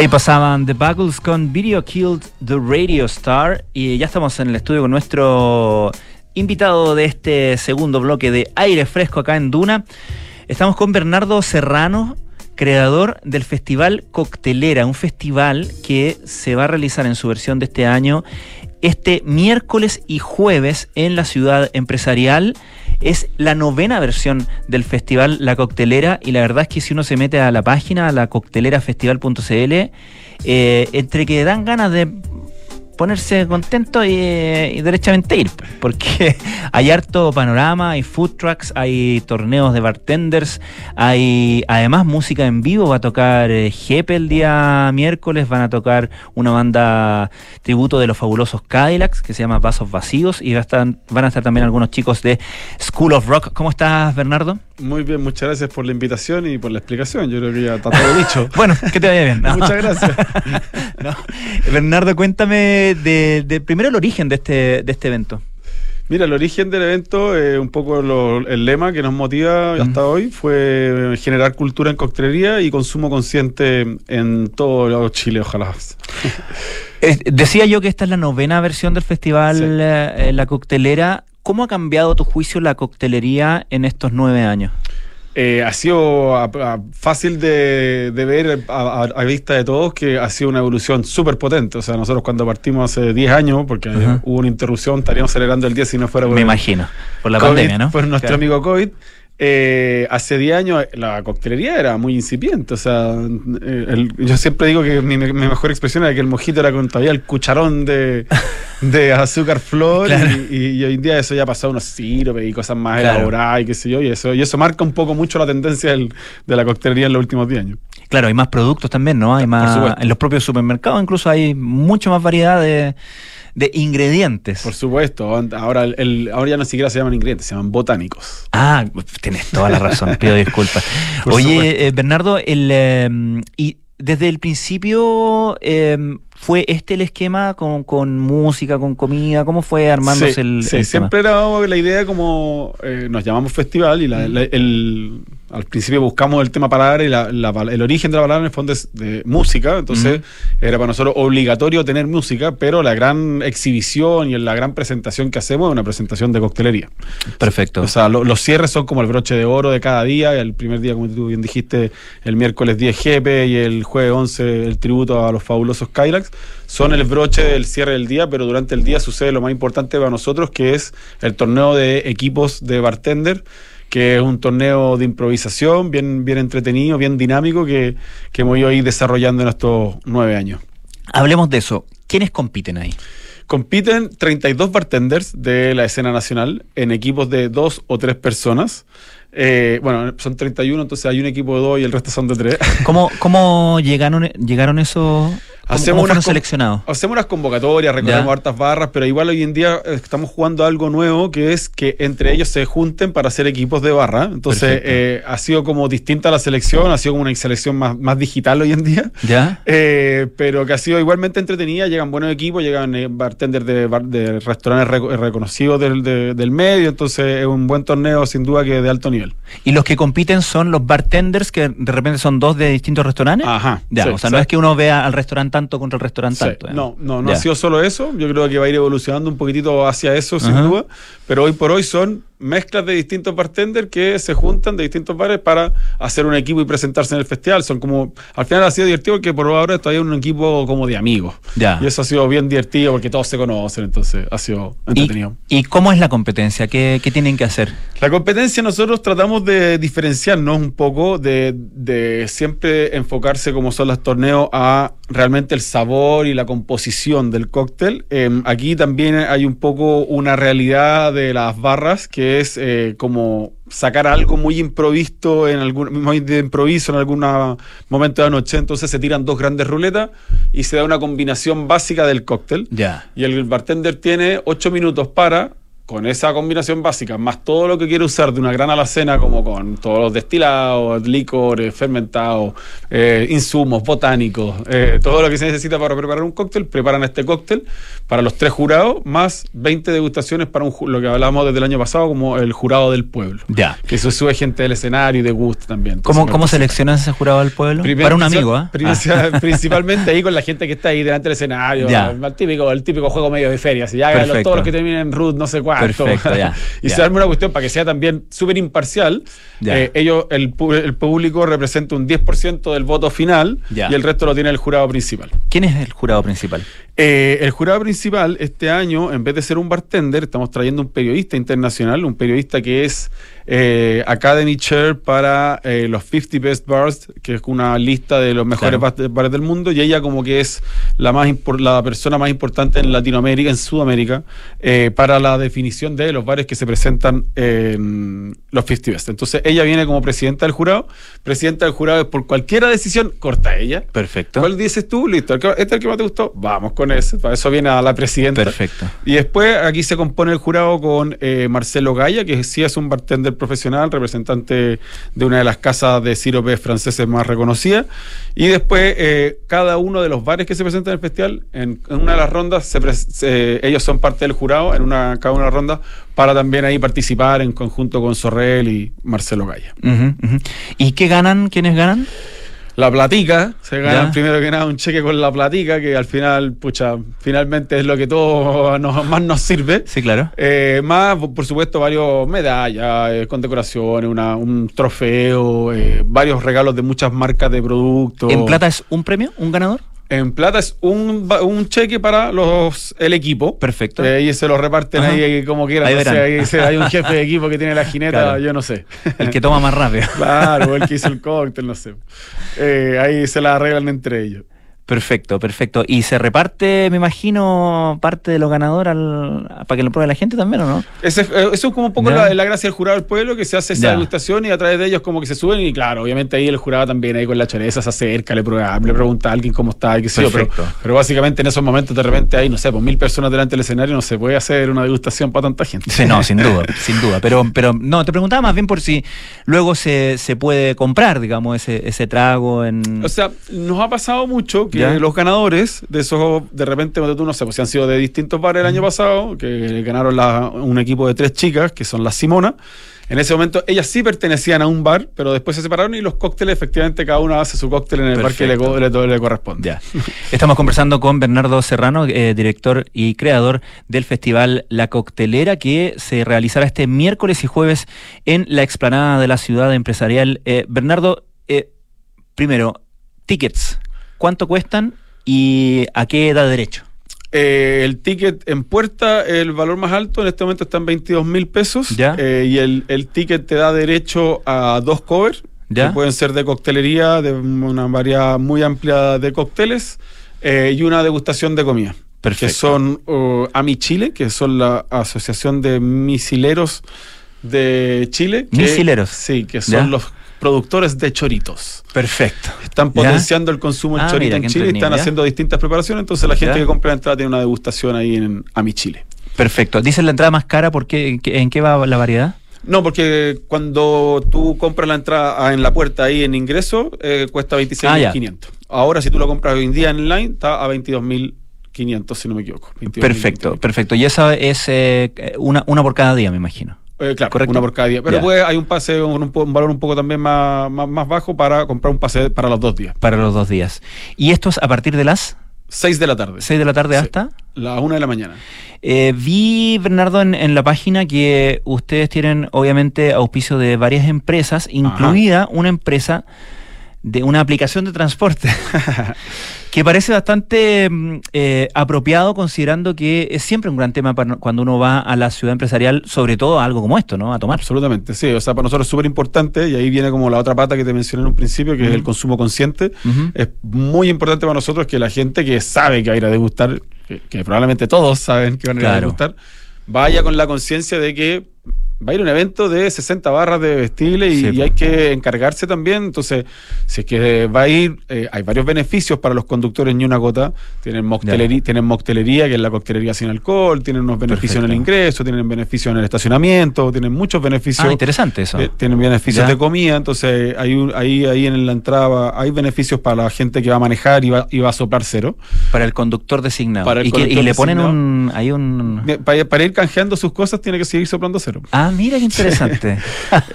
Ahí pasaban The Buggles con Video Killed the Radio Star y ya estamos en el estudio con nuestro invitado de este segundo bloque de aire fresco acá en Duna. Estamos con Bernardo Serrano, creador del Festival Coctelera, un festival que se va a realizar en su versión de este año este miércoles y jueves en la ciudad empresarial. Es la novena versión del festival La Coctelera y la verdad es que si uno se mete a la página, a la coctelerafestival.cl, eh, entre que dan ganas de ponerse contento y, y, derechamente ir, porque hay harto panorama, hay food trucks, hay torneos de bartenders, hay además música en vivo, va a tocar eh, Jepe el día miércoles, van a tocar una banda tributo de los fabulosos Cadillacs que se llama Vasos Vacíos y va a estar, van a estar también algunos chicos de School of Rock. ¿Cómo estás, Bernardo? Muy bien, muchas gracias por la invitación y por la explicación. Yo creo que ya está todo dicho. bueno, que te vaya bien. No. Muchas gracias. no. Bernardo, cuéntame de, de, primero el origen de este, de este evento. Mira, el origen del evento, eh, un poco lo, el lema que nos motiva hasta hoy fue generar cultura en coctelería y consumo consciente en todo Chile, ojalá. decía yo que esta es la novena versión del festival sí. eh, La Coctelera. ¿Cómo ha cambiado tu juicio la coctelería en estos nueve años? Eh, ha sido a, a, fácil de, de ver a, a, vista de todos que ha sido una evolución súper potente. O sea, nosotros cuando partimos hace 10 años, porque uh -huh. hubo una interrupción, estaríamos celebrando el día si no fuera por Me imagino, por la COVID, pandemia, ¿no? Por nuestro claro. amigo COVID. Eh, hace 10 años la coctelería era muy incipiente, o sea, el, yo siempre digo que mi, mi, mejor expresión era que el mojito era con todavía el cucharón de, de azúcar flor claro. y, y, hoy en día eso ya ha pasado unos siropes y cosas más claro. elaboradas y qué sé yo, y eso, y eso marca un poco mucho la tendencia del, de la coctelería en los últimos 10 años. Claro, hay más productos también, ¿no? Hay más en los propios supermercados incluso hay mucho más variedad de de ingredientes. Por supuesto, ahora, el, ahora ya no siquiera se llaman ingredientes, se llaman botánicos. Ah, tienes toda la razón, pido disculpas. Oye, eh, Bernardo, el, eh, y desde el principio eh, fue este el esquema con, con, música, con comida, ¿cómo fue armándose sí, el, sí, el siempre era la idea como eh, nos llamamos festival y la, la, el al principio buscamos el tema palabra y la, la, el origen de la palabra en el fondo es de música, entonces uh -huh. era para nosotros obligatorio tener música, pero la gran exhibición y la gran presentación que hacemos es una presentación de coctelería. Perfecto. O sea, lo, los cierres son como el broche de oro de cada día, el primer día, como tú bien dijiste, el miércoles 10 GP y el jueves 11 el tributo a los fabulosos Kylax, son el broche del cierre del día, pero durante el día sucede lo más importante para nosotros, que es el torneo de equipos de bartender, que es un torneo de improvisación bien, bien entretenido, bien dinámico, que, que hemos ido ahí desarrollando en estos nueve años. Hablemos de eso. ¿Quiénes compiten ahí? Compiten 32 bartenders de la escena nacional en equipos de dos o tres personas. Eh, bueno, son 31, entonces hay un equipo de dos y el resto son de tres. ¿Cómo, cómo llegaron, llegaron esos, hacemos unas seleccionados? Hacemos unas convocatorias, recorremos ya. hartas barras, pero igual hoy en día estamos jugando algo nuevo que es que entre ellos se junten para hacer equipos de barra. Entonces eh, ha sido como distinta la selección, ha sido como una selección más, más digital hoy en día. Ya. Eh, pero que ha sido igualmente entretenida. Llegan buenos equipos, llegan eh, bartenders de, bar, de restaurantes rec reconocidos del, de, del medio. Entonces es un buen torneo sin duda que de alto nivel. ¿Y los que compiten son los bartenders que de repente son dos de distintos restaurantes? Ajá. Ya, sí, o sea, sí. no es que uno vea al restaurante tanto contra el restaurante sí. tanto. No, no, no ya. ha sido solo eso. Yo creo que va a ir evolucionando un poquitito hacia eso, sin duda. Pero hoy por hoy son mezclas de distintos bartenders que se juntan de distintos bares para hacer un equipo y presentarse en el festival. Son como, al final ha sido divertido porque por ahora todavía es un equipo como de amigos. Ya. Y eso ha sido bien divertido porque todos se conocen, entonces ha sido entretenido. ¿Y, y cómo es la competencia? ¿Qué, ¿Qué, tienen que hacer? La competencia nosotros tratamos de diferenciarnos un poco, de, de siempre enfocarse como son los torneos a realmente el sabor y la composición del cóctel. Eh, aquí también hay un poco una realidad de las barras que es eh, como sacar algo muy improvisto en algún muy de improviso en algún momento de la noche. Entonces se tiran dos grandes ruletas y se da una combinación básica del cóctel. Ya. Y el bartender tiene ocho minutos para con esa combinación básica, más todo lo que quiere usar de una gran alacena, como con todos los destilados, licores, fermentados, eh, insumos, botánicos, eh, todo lo que se necesita para preparar un cóctel, preparan este cóctel para los tres jurados, más 20 degustaciones para un, lo que hablábamos desde el año pasado como el jurado del pueblo. Ya. Que eso sube gente del escenario y de gusto también. ¿Cómo, Entonces, ¿Cómo participa. seleccionas ese jurado del pueblo? Primer- Para un amigo, ¿ah? principal- Principalmente ahí con la gente que está ahí delante del escenario. Ya. El típico, el típico juego medio de feria. Si ya los, todos los que terminen en root, no sé cuánto. Perfecto, ya, y ya. se arma una cuestión para que sea también súper imparcial. Eh, ellos, el, público representa un 10% del voto final y el resto lo tiene el jurado principal. ¿Quién es el jurado principal? Eh, el jurado principal este año, en vez de ser un bartender, estamos trayendo un periodista internacional, un periodista que es eh, Academy Chair para eh, los 50 Best Bars, que es una lista de los mejores Claro. bares del mundo, y ella como que es la, más la persona más importante en Latinoamérica, en Sudamérica, eh, para la definición de los bares que se presentan en los 50 Best. Entonces ella viene como presidenta del jurado, presidenta del jurado es por cualquier decisión, corta ella. Perfecto. ¿Cuál dices tú? Listo. ¿el que- ¿Este es el que más te gustó? Vamos con ese. Para eso viene a la presidenta. Perfecto. Y después aquí se compone el jurado con Marcelo Gaya, que sí es un bartender profesional, representante de una de las casas de siropes franceses más reconocidas. Y después eh, cada uno de los bares que se presentan en el festival, en, una de las rondas, se se- ellos son parte del jurado, en una, cada una de las rondas, para también ahí participar en conjunto con Sorrel y Marcelo Gaya. ¿Y qué ganan? ¿Quiénes ganan? La platica, se gana Ya. primero que nada un cheque con la platica, que al final, pucha, finalmente es lo que todo nos, más nos sirve. Sí, claro. Eh, más, por por supuesto, varios medallas, eh, condecoraciones, una, un trofeo, eh, varios regalos de muchas marcas de productos. ¿En plata es un premio? ¿Un ganador? En plata es un, un cheque para los el equipo. Perfecto. Eh, y se lo reparten Ajá. ahí como quieran. Ahí no sé, verán. ahí se- hay un jefe de equipo que tiene la jineta, Claro. yo no sé. El que toma más rápido. Claro, el que hizo el cóctel, no sé. Eh, ahí se la arreglan entre ellos. Perfecto, perfecto. ¿Y se reparte, me imagino, parte de los ganadores al- para que lo pruebe la gente también o no? Ese- eh, eso es como un poco la, la gracia del jurado del pueblo, que se hace esa degustación y a través de ellos como que se suben y claro, obviamente ahí el jurado también ahí con la choreza se acerca, le, prueba, le pregunta a alguien cómo está qué sé yo, pero básicamente en esos momentos de repente hay, no sé, pues mil personas delante del escenario, no se puede hacer una degustación para tanta gente. Sí, no, sin duda, sin duda. Pero, pero no, te preguntaba más bien por si luego se, se puede comprar, digamos, ese, ese trago en. O sea, nos ha pasado mucho que Ya. los ganadores de esos, de repente, no sé, pues si han sido de distintos bares el año pasado, que ganaron la- un equipo de tres chicas, que son las Simona. En ese momento ellas sí pertenecían a un bar, pero después se separaron y los cócteles, efectivamente, cada una hace su cóctel en el bar que le, corresponde. Ya. Estamos conversando con Bernardo Serrano, eh, director y creador del festival La Coctelera, que se realizará este miércoles y jueves en la explanada de la ciudad empresarial. Eh, Bernardo, eh, primero, tickets, ¿cuánto cuestan y a qué da derecho? Eh, el ticket en puerta, el valor más alto en este momento está en 22 mil pesos. Ya. Eh, y el, el ticket te da derecho a dos covers, Ya. que pueden ser de coctelería, de una variedad muy amplia de cócteles, eh, y una degustación de comida. Perfecto. Que son uh, AMI Chile, que son la Asociación de Misileros de Chile. que- Misileros. Sí, que son Ya. los productores de choritos. Perfecto. Están ¿Ya? potenciando el consumo del Ah, chorito mira, en Chile y están haciendo distintas preparaciones. Entonces la gente ¿Ya? que compra la entrada tiene una degustación ahí en Ami Chile. Perfecto. ¿Dice la entrada más cara? ¿Por qué? ¿En qué, en qué va la variedad? No, porque cuando tú compras la entrada ah, en la puerta ahí en ingreso, eh, cuesta 26.500. Ahora, si tú lo compras hoy en día online, está a 22.500, si no me equivoco. 22.500. Perfecto, perfecto. Y esa es eh, una, una por cada día, me imagino. Eh, claro, Correcto. una por cada día. Pero Ya. pues, hay un pase, un, un valor un poco también más, más, más bajo para comprar un pase para los dos días. Para los dos días. ¿Y esto es a partir de las 6 de la tarde. 6 de la tarde Sí. hasta? La 1 de la mañana. Eh, vi, Bernardo, en, en la página que ustedes tienen obviamente auspicio de varias empresas, incluida una empresa de una aplicación de transporte, que parece bastante mm, eh, apropiado considerando que es siempre un gran tema para- cuando uno va a la ciudad empresarial, sobre todo a algo como esto, ¿no? A tomar. Absolutamente, sí. O sea, para nosotros es súper importante y ahí viene como la otra pata que te mencioné en un principio, que es el consumo consciente. Es muy importante para nosotros que la gente que sabe que va a ir a degustar, que, que probablemente todos saben que van a ir a degustar, vaya con la conciencia de que va a ir un evento de 60 barras de vestibles y, Sí, y po. hay que encargarse también. Entonces, si es que va a ir, eh, hay varios beneficios para los conductores en una gota. Tienen moctelería, tienen moctelería, que es la coctelería sin alcohol, tienen unos beneficios en el ingreso, tienen beneficios en el estacionamiento, tienen muchos beneficios. Ah, interesante eso. Eh, tienen beneficios de comida, entonces hay un- ahí, ahí en la entrada hay beneficios para la gente que va a manejar y va, y va a soplar cero. Para el conductor designado. Para el y, que- y conductor le ponen designado. un. Hay un. Para, para ir canjeando sus cosas tiene que seguir soplando cero. Ah, mira qué interesante.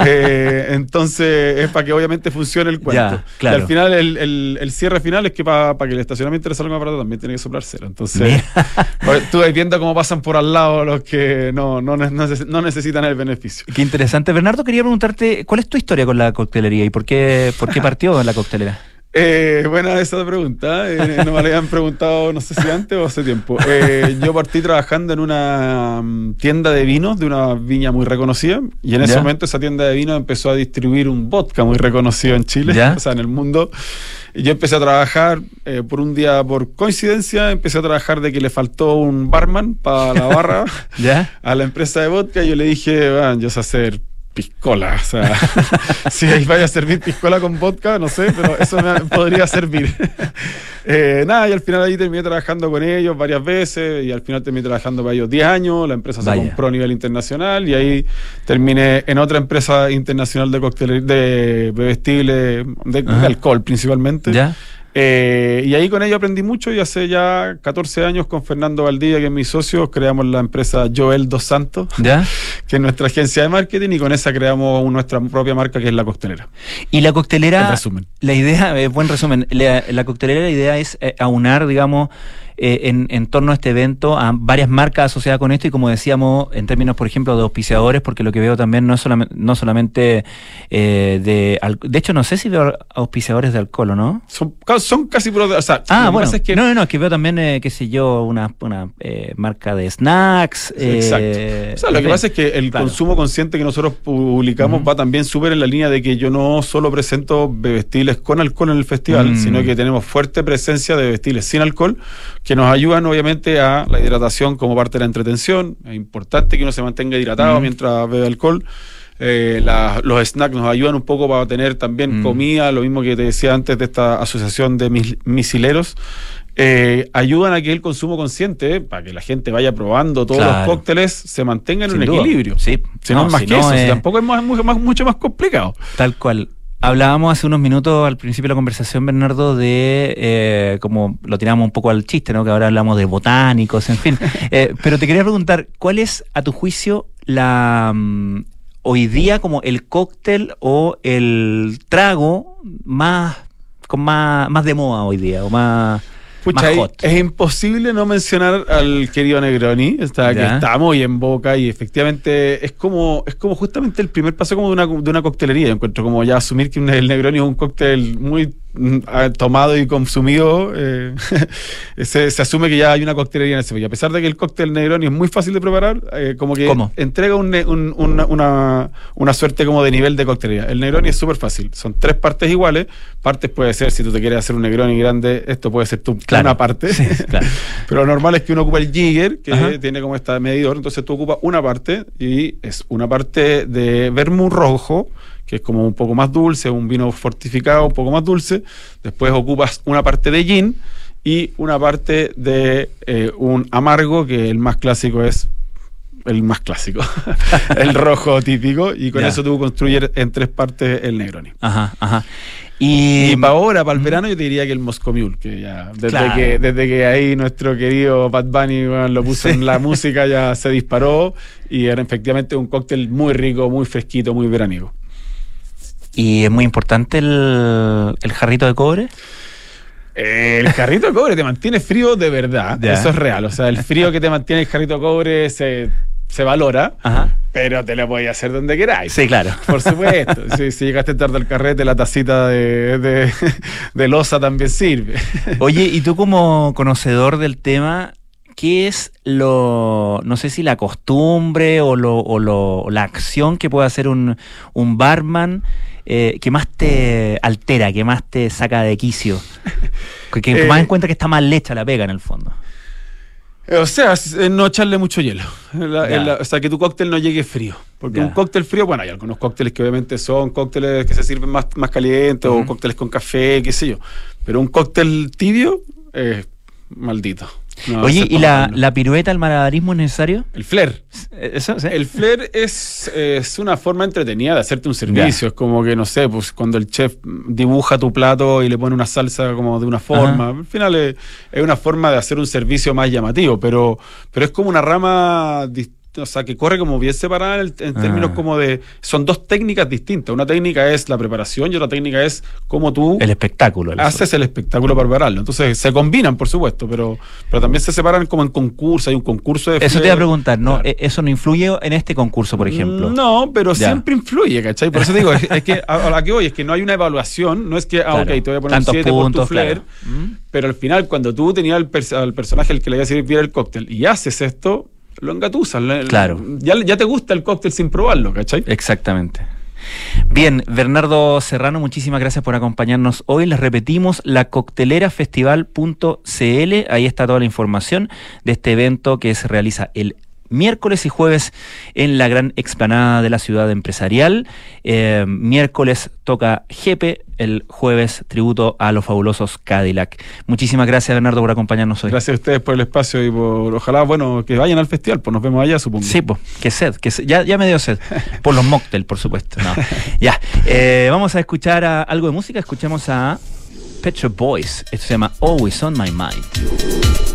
Eh, entonces es para que obviamente funcione el cuento. Ya, claro. Y al final el, el- el cierre final es que para que el estacionamiento le salga más barato también tiene que soplar cero. Entonces tú vas viendo cómo pasan por al lado los que no, no, no necesitan el beneficio. Qué interesante. Bernardo, quería preguntarte, ¿cuál es tu historia con la coctelería y por qué, por qué partió en la coctelera? Eh, buena esa pregunta. eh, no me la habían preguntado, no sé si antes o hace tiempo. Eh, yo partí trabajando en una mm, tienda de vinos de una viña muy reconocida. Y en ese Ya. momento esa tienda de vinos empezó a distribuir un vodka muy reconocido en Chile, Ya. o sea, en el mundo. Y yo empecé a trabajar eh, por un día, por coincidencia, empecé a trabajar de que le faltó un barman para la barra ¿Ya? a la empresa de vodka. Y yo le dije, "Bueno, yo sé hacer piscola. O sea, si ahí vaya a servir piscola con vodka, no sé, pero eso me podría servir. Eh, nada, y al final ahí terminé trabajando con ellos varias veces y al final terminé trabajando para ellos 10 años. La empresa se Vaya. compró a nivel internacional y ahí terminé en otra empresa internacional de cócteles, de bebestibles, de, de alcohol principalmente. ¿Ya? Eh, y ahí con ello aprendí mucho y hace ya 14 años con Fernando Valdivia, que es mi socio, creamos la empresa Joel Dos Santos, ¿Ya? que es nuestra agencia de marketing y con esa creamos nuestra propia marca que es la costelera. Y la coctelera, resumen. la idea, eh, buen resumen, la, la coctelera la idea es eh, aunar, digamos, eh, en, en torno a este evento a varias marcas asociadas con esto y como decíamos, en términos, por ejemplo, de auspiciadores, porque lo que veo también no es solamente, no solamente eh, de... De hecho, no sé si veo auspiciadores de alcohol o no. Son, son casi puros o sea, Ah, bueno. es que No, no, no, es que veo también, eh, qué sé yo, una, una eh, marca de snacks. eh, Exacto. O sea, lo que pasa es que el Claro. consumo consciente que nosotros publicamos va también súper en la línea de que yo no solo presento bebestibles con alcohol en el festival, Mm. sino que tenemos fuerte presencia de bebestibles sin alcohol que nos ayudan obviamente a la hidratación como parte de la entretención. Es importante que uno se mantenga hidratado Mm. mientras bebe alcohol. Eh, la- los snacks nos ayudan un poco para tener también Mm. comida, lo mismo que te decía antes de esta asociación de mis- misileros. eh, ayudan a que el consumo consciente, para que la gente vaya probando todos Claro. los cócteles, se mantengan en Sin un duda. equilibrio. Sí. Si no, No, es más si que no eso, si tampoco es más- mucho, más, mucho más complicado. Tal cual. Hablábamos hace unos minutos al principio de la conversación, Bernardo, de eh, como lo tiramos un poco al chiste, ¿no? Que ahora hablamos de botánicos, en fin. Eh, pero te quería preguntar, ¿cuál es, a tu juicio, la mm, hoy día como el cóctel o el trago más con más, más de moda hoy día o más, Pucha, más hot? es imposible no mencionar al querido Negroni, está, que está muy en boca y efectivamente es como es como justamente el primer paso como de una, de una coctelería. Yo encuentro como ya asumir que el Negroni es un cóctel muy tomado y consumido, eh, se, se asume que ya hay una coctelería en ese. Y a pesar de que el cóctel Negroni es muy fácil de preparar, eh, como que ¿Cómo? entrega un un- una, una- una suerte como de nivel de coctelería. El Negroni es súper fácil, son tres partes iguales. Partes puede ser, si tú te quieres hacer un Negroni grande, esto puede ser tu, Claro. una parte. Sí, claro. Pero lo normal es que uno ocupa el jigger, que Ajá. tiene como este medidor, entonces tú ocupas una parte y es una parte de vermú rojo, que es como un poco más dulce, un vino fortificado un poco más dulce. Después ocupas una parte de gin y una parte de eh, un amargo, que el más clásico es el más clásico, el rojo típico, y con Ya. eso tú construyes en tres partes el Negroni. Ajá, ajá. Y, Y para ahora, para el verano, yo te diría que el Moscow Mule, que ya, desde, Claro. que, desde que ahí nuestro querido Bad Bunny lo puso Sí. en la música, ya se disparó y era efectivamente un cóctel muy rico, muy fresquito, muy veraniego. Y es muy importante el, el jarrito de cobre. El jarrito de cobre te mantiene frío de verdad, Ya. eso es real. O sea, el frío que te mantiene el jarrito de cobre se, se valora, Ajá. pero te lo podías hacer donde queráis. Sí, claro. Por supuesto. si, si llegaste tarde al carrete, la tacita de, de, de loza también sirve. Oye, y tú como conocedor del tema, ¿qué es lo, no sé si la costumbre o, lo, o, lo- la acción que puede hacer un, un barman eh, que más te altera, que más te saca de quicio? Que, que Eh, más en cuenta que está mal hecha la pega en el fondo. Eh, O sea, no echarle mucho hielo. La- o sea, que tu cóctel no llegue frío. Porque un cóctel frío, bueno, hay algunos cócteles que obviamente son cócteles que se sirven más, más calientes o cócteles con café, qué sé yo. Pero un cóctel tibio, eh, maldito. No, Oye, ¿y la, la pirueta, el malabarismo es necesario? El flair. ¿Eso? sí? El flair es, es una forma entretenida de hacerte un servicio. Es como que, no sé, pues cuando el chef dibuja tu plato y le pone una salsa como de una forma. Al final es, es una forma de hacer un servicio más llamativo, pero, pero es como una rama dis- o sea, que corre como bien separada en, en Ah. términos como de... Son dos técnicas distintas. Una técnica es la preparación y otra técnica es cómo tú El espectáculo. el- haces el espectáculo para prepararlo. Entonces se combinan, por supuesto, pero, pero también se separan como en concursos. Hay un concurso de... Eso te iba a preguntar, ¿no? Claro. E- ¿Eso no influye en este concurso, por ejemplo? No, pero Ya. siempre influye, ¿cachai? Por eso te digo, es, es que a, la que voy es que no hay una evaluación, no es que, ah, Claro. ok, te voy a poner Tantos 7 por tu flair, claro. Mm. pero al final cuando tú tenías al, pers- al personaje al que le ibas a servir el cóctel y haces esto, lo engatusas. le- Claro. Ya, ya te gusta el cóctel sin probarlo, ¿cachai? Exactamente. Bien, Bernardo Serrano, muchísimas gracias por acompañarnos hoy. Les repetimos, la coctelerafestival.cl, ahí está toda la información de este evento que se realiza el miércoles y jueves en la gran explanada de la ciudad empresarial. Eh, miércoles toca Jepe, el jueves tributo a los fabulosos Cadillac. Muchísimas gracias, Bernardo, por acompañarnos hoy. Gracias a ustedes por el espacio y por, ojalá, bueno, que vayan al festival, pues nos vemos allá, supongo. Sí, pues, que sed, que sed. Ya, ya me dio sed. Por los mocktails, por supuesto. No. Ya. Eh, vamos a escuchar a- algo de música. Escuchemos a Pet Boys. Esto se llama Always on My Mind.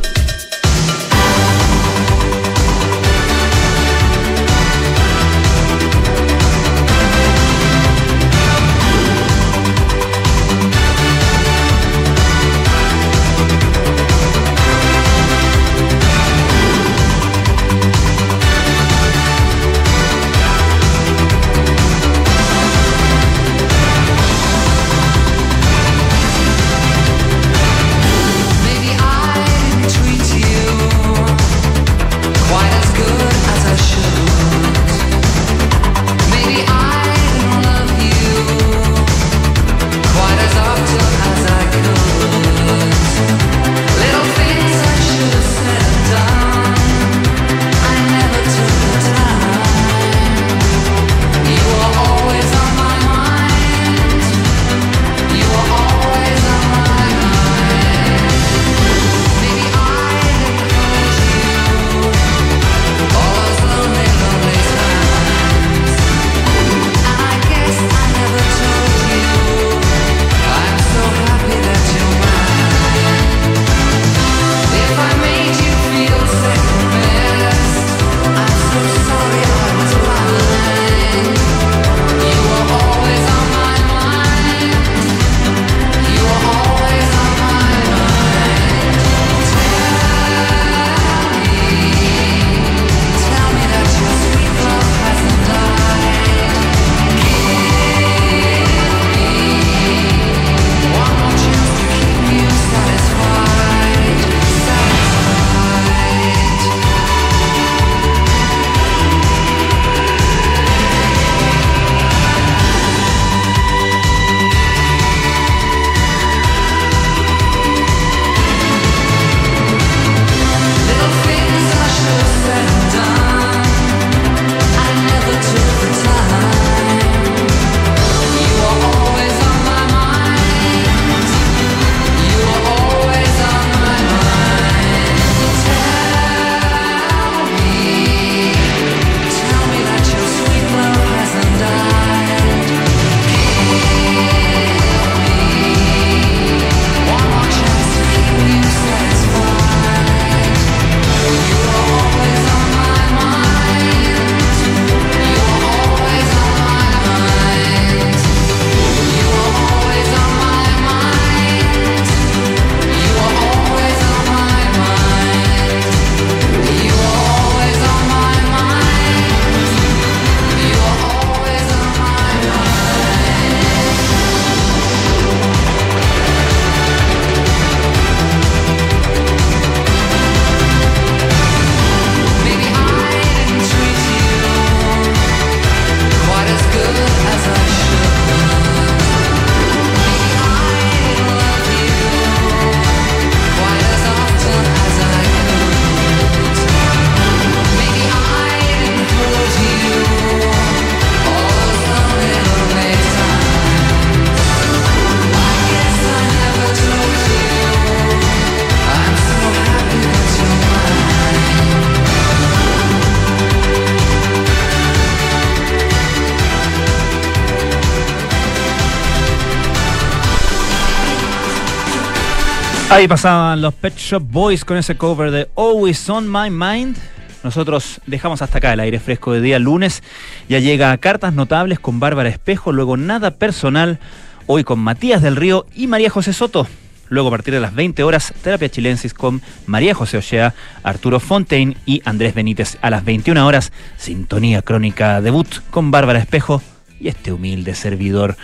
Pasaban los Pet Shop Boys con ese cover de Always on My Mind. Nosotros dejamos hasta acá el aire fresco de día lunes. Ya llega a cartas notables con Bárbara Espejo, luego nada personal, hoy con Matías del Río y María José Soto. Luego a partir de las 20 horas, Terapia Chilensis con María José Ochea, Arturo Fontaine y Andrés Benítez. A las 21 horas, Sintonía Crónica Debut con Bárbara Espejo y este humilde servidor.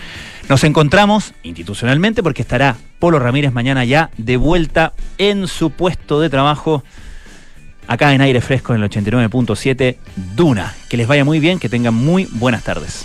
Nos encontramos institucionalmente porque estará Polo Ramírez mañana ya de vuelta en su puesto de trabajo acá en aire fresco en el 89.7 Duna. Que les vaya muy bien, que tengan muy buenas tardes.